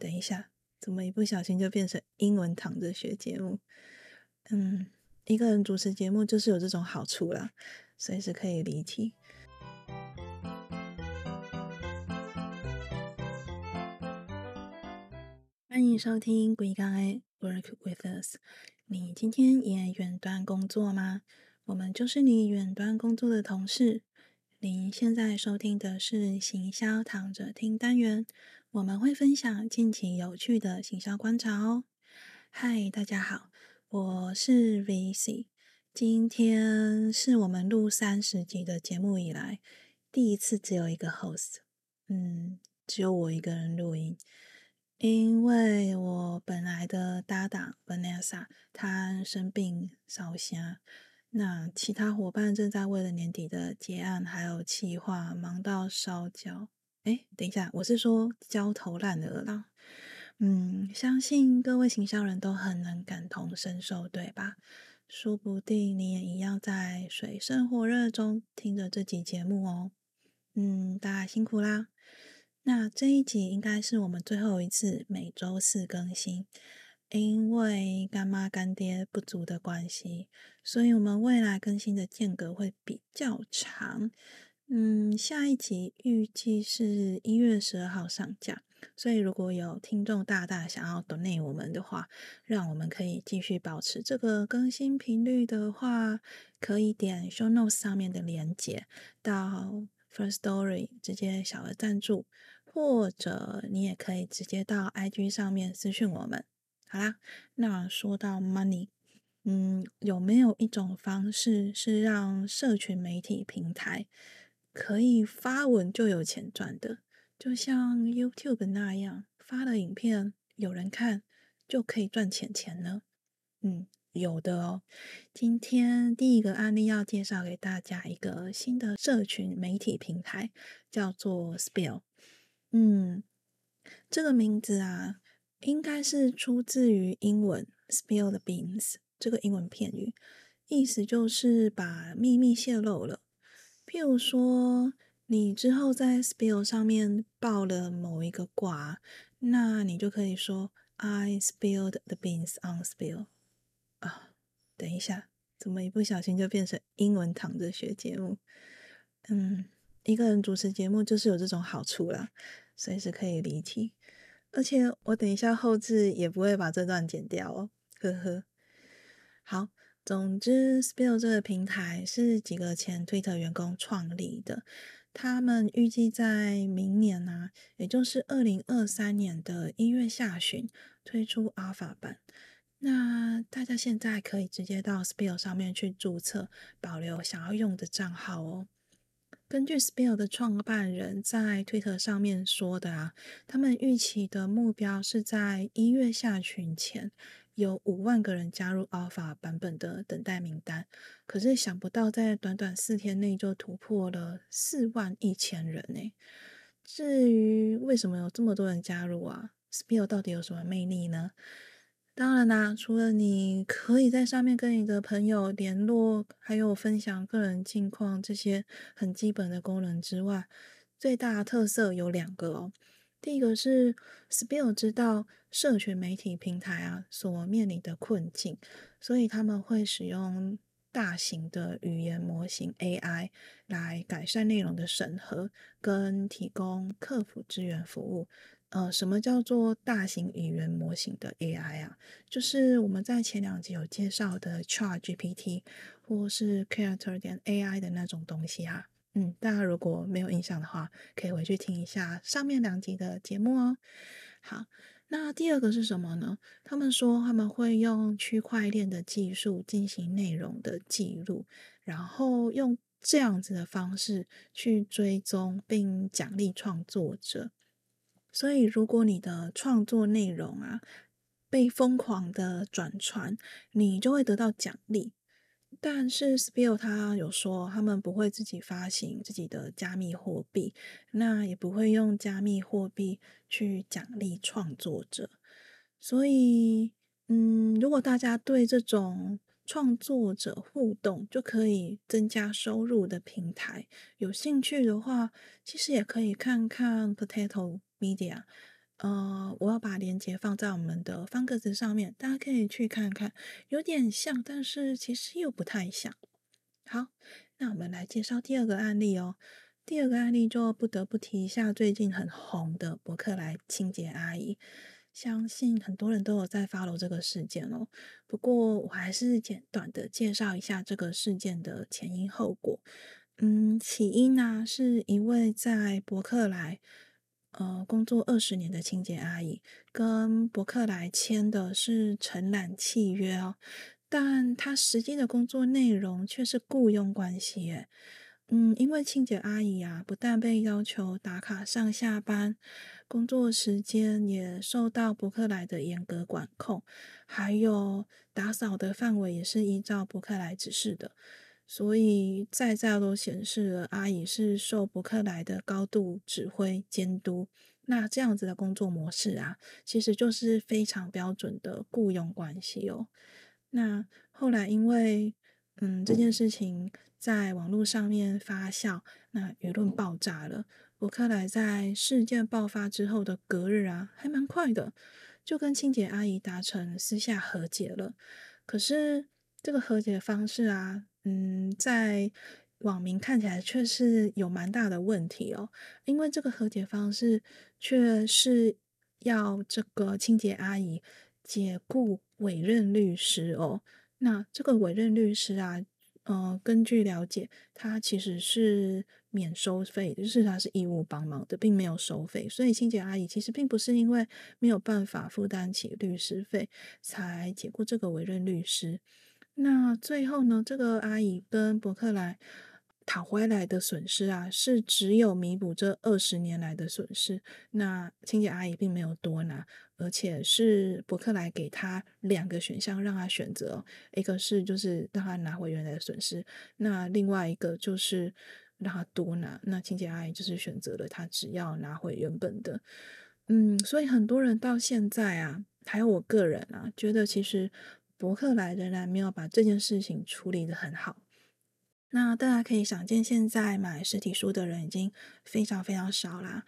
等一下，怎么一不小心就变成英文躺着学节目？嗯，一个人主持节目就是有这种好处啦，随时可以离题。欢迎收听《鬼刚爱 Work with Us》。你今天也远端工作吗？我们就是你远端工作的同事。您现在收听的是行销躺着听单元，我们会分享近期有趣的行销观察哦。嗨，大家好，我是 VC，今天是我们录三十集的节目以来第一次只有一个 host，嗯，只有我一个人录音。因为我本来的搭档 Vanessa 她生病烧瞎，那其他伙伴正在为了年底的结案还有企划忙到烧焦。哎，等一下，我是说焦头烂额啦。嗯，相信各位行销人都很能感同身受，对吧？说不定你也一样在水深火热中听着这集节目哦。嗯，大家辛苦啦。那这一集应该是我们最后一次每周四更新，因为干妈干爹不足的关系，所以我们未来更新的间隔会比较长。嗯，下一集预计是一月十二号上架，所以如果有听众大大想要 donate 我们的话，让我们可以继续保持这个更新频率的话，可以点 show notes 上面的连接到 First Story 直接小额赞助。或者你也可以直接到 IG 上面私讯我们。好啦，那说到 money，嗯，有没有一种方式是让社群媒体平台可以发文就有钱赚的？就像 YouTube 那样，发了影片有人看就可以赚钱钱呢？嗯，有的哦。今天第一个案例要介绍给大家一个新的社群媒体平台，叫做 Spill。嗯，这个名字啊，应该是出自于英文 “spill the beans” 这个英文片语，意思就是把秘密泄露了。譬如说，你之后在 spill 上面爆了某一个卦，那你就可以说 “I spilled the beans on spill”。啊，等一下，怎么一不小心就变成英文躺着学节目？嗯。一个人主持节目就是有这种好处啦，随时可以离题，而且我等一下后置也不会把这段剪掉哦，呵呵。好，总之，Spill 这个平台是几个前 Twitter 员工创立的，他们预计在明年呢，也就是二零二三年的一月下旬推出 Alpha 版。那大家现在可以直接到 Spill 上面去注册，保留想要用的账号哦。根据 Spill 的创办人在推特上面说的啊，他们预期的目标是在一月下旬前有五万个人加入 Alpha 版本的等待名单。可是想不到在短短四天内就突破了四万一千人呢。至于为什么有这么多人加入啊，Spill 到底有什么魅力呢？当然啦，除了你可以在上面跟你的朋友联络，还有分享个人近况这些很基本的功能之外，最大的特色有两个哦。第一个是 Spill 知道社群媒体平台啊所面临的困境，所以他们会使用大型的语言模型 AI 来改善内容的审核跟提供客服支援服务。呃，什么叫做大型语言模型的 AI 啊？就是我们在前两集有介绍的 ChatGPT 或是 Character 点 AI 的那种东西哈。嗯，大家如果没有印象的话，可以回去听一下上面两集的节目哦。好，那第二个是什么呢？他们说他们会用区块链的技术进行内容的记录，然后用这样子的方式去追踪并奖励创作者。所以，如果你的创作内容啊被疯狂的转传，你就会得到奖励。但是，Spill 他有说，他们不会自己发行自己的加密货币，那也不会用加密货币去奖励创作者。所以，嗯，如果大家对这种创作者互动就可以增加收入的平台有兴趣的话，其实也可以看看 Potato。Media，呃，我要把链接放在我们的方格子上面，大家可以去看看，有点像，但是其实又不太像。好，那我们来介绍第二个案例哦。第二个案例就不得不提一下最近很红的伯克莱清洁阿姨，相信很多人都有在 follow 这个事件哦。不过我还是简短的介绍一下这个事件的前因后果。嗯，起因呢是一位在伯克莱。呃，工作二十年的清洁阿姨跟伯克莱签的是承揽契约哦，但她实际的工作内容却是雇佣关系耶。嗯，因为清洁阿姨啊，不但被要求打卡上下班，工作时间也受到伯克莱的严格管控，还有打扫的范围也是依照伯克莱指示的。所以在在都显示了阿姨是受伯克莱的高度指挥监督，那这样子的工作模式啊，其实就是非常标准的雇佣关系哦。那后来因为嗯这件事情在网络上面发酵，那舆论爆炸了。伯克莱在事件爆发之后的隔日啊，还蛮快的，就跟清洁阿姨达成私下和解了。可是这个和解方式啊。嗯，在网民看起来却是有蛮大的问题哦，因为这个和解方式却是要这个清洁阿姨解雇委任律师哦。那这个委任律师啊，呃，根据了解，他其实是免收费，就是他是义务帮忙的，并没有收费。所以清洁阿姨其实并不是因为没有办法负担起律师费才解雇这个委任律师。那最后呢？这个阿姨跟伯克莱讨回来的损失啊，是只有弥补这二十年来的损失。那清洁阿姨并没有多拿，而且是伯克莱给他两个选项让他选择，一个是就是让他拿回原来的损失，那另外一个就是让他多拿。那清洁阿姨就是选择了他只要拿回原本的。嗯，所以很多人到现在啊，还有我个人啊，觉得其实。伯克莱仍然没有把这件事情处理的很好。那大家可以想见，现在买实体书的人已经非常非常少啦。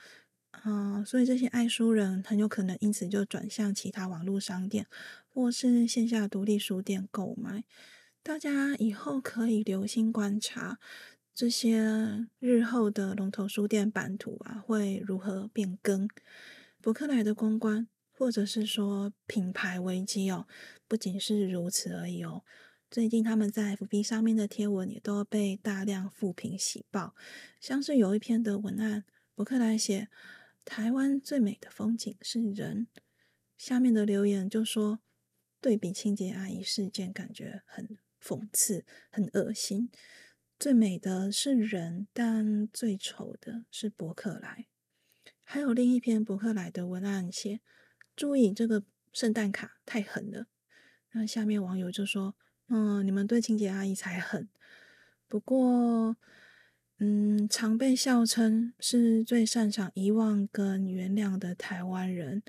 嗯，所以这些爱书人很有可能因此就转向其他网络商店或是线下独立书店购买。大家以后可以留心观察这些日后的龙头书店版图啊，会如何变更。伯克莱的公关。或者是说品牌危机哦，不仅是如此而已哦。最近他们在 FB 上面的贴文也都被大量负评洗爆，像是有一篇的文案，博客来写台湾最美的风景是人，下面的留言就说对比清洁阿姨事件，感觉很讽刺，很恶心。最美的是人，但最丑的是博客来。还有另一篇博客来的文案写。注意这个圣诞卡太狠了，那下面网友就说：“嗯，你们对清洁阿姨才狠。”不过，嗯，常被笑称是最擅长遗忘跟原谅的台湾人，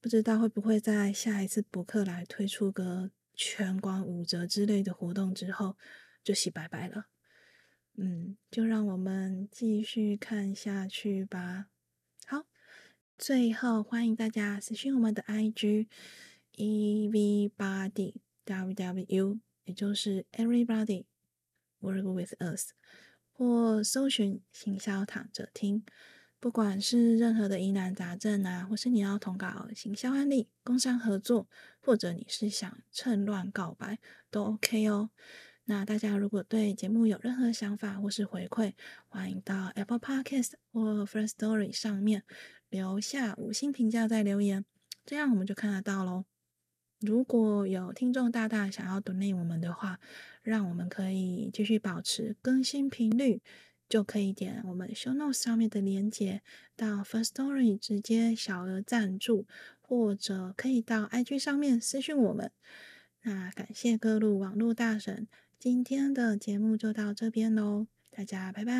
不知道会不会在下一次博客来推出个全馆五折之类的活动之后就洗白白了。嗯，就让我们继续看下去吧。最后，欢迎大家私讯我们的 IG everybody w w u，也就是 everybody work with us，或搜寻行销躺着听。不管是任何的疑难杂症啊，或是你要投稿行销案例、工商合作，或者你是想趁乱告白，都 OK 哦。那大家如果对节目有任何想法或是回馈，欢迎到 Apple Podcast 或 First Story 上面留下五星评价再留言，这样我们就看得到喽。如果有听众大大想要 donate 我们的话，让我们可以继续保持更新频率，就可以点我们 Show Notes 上面的链接到 First Story 直接小额赞助，或者可以到 IG 上面私讯我们。那感谢各路网络大神。今天的节目就到这边喽，大家拜拜。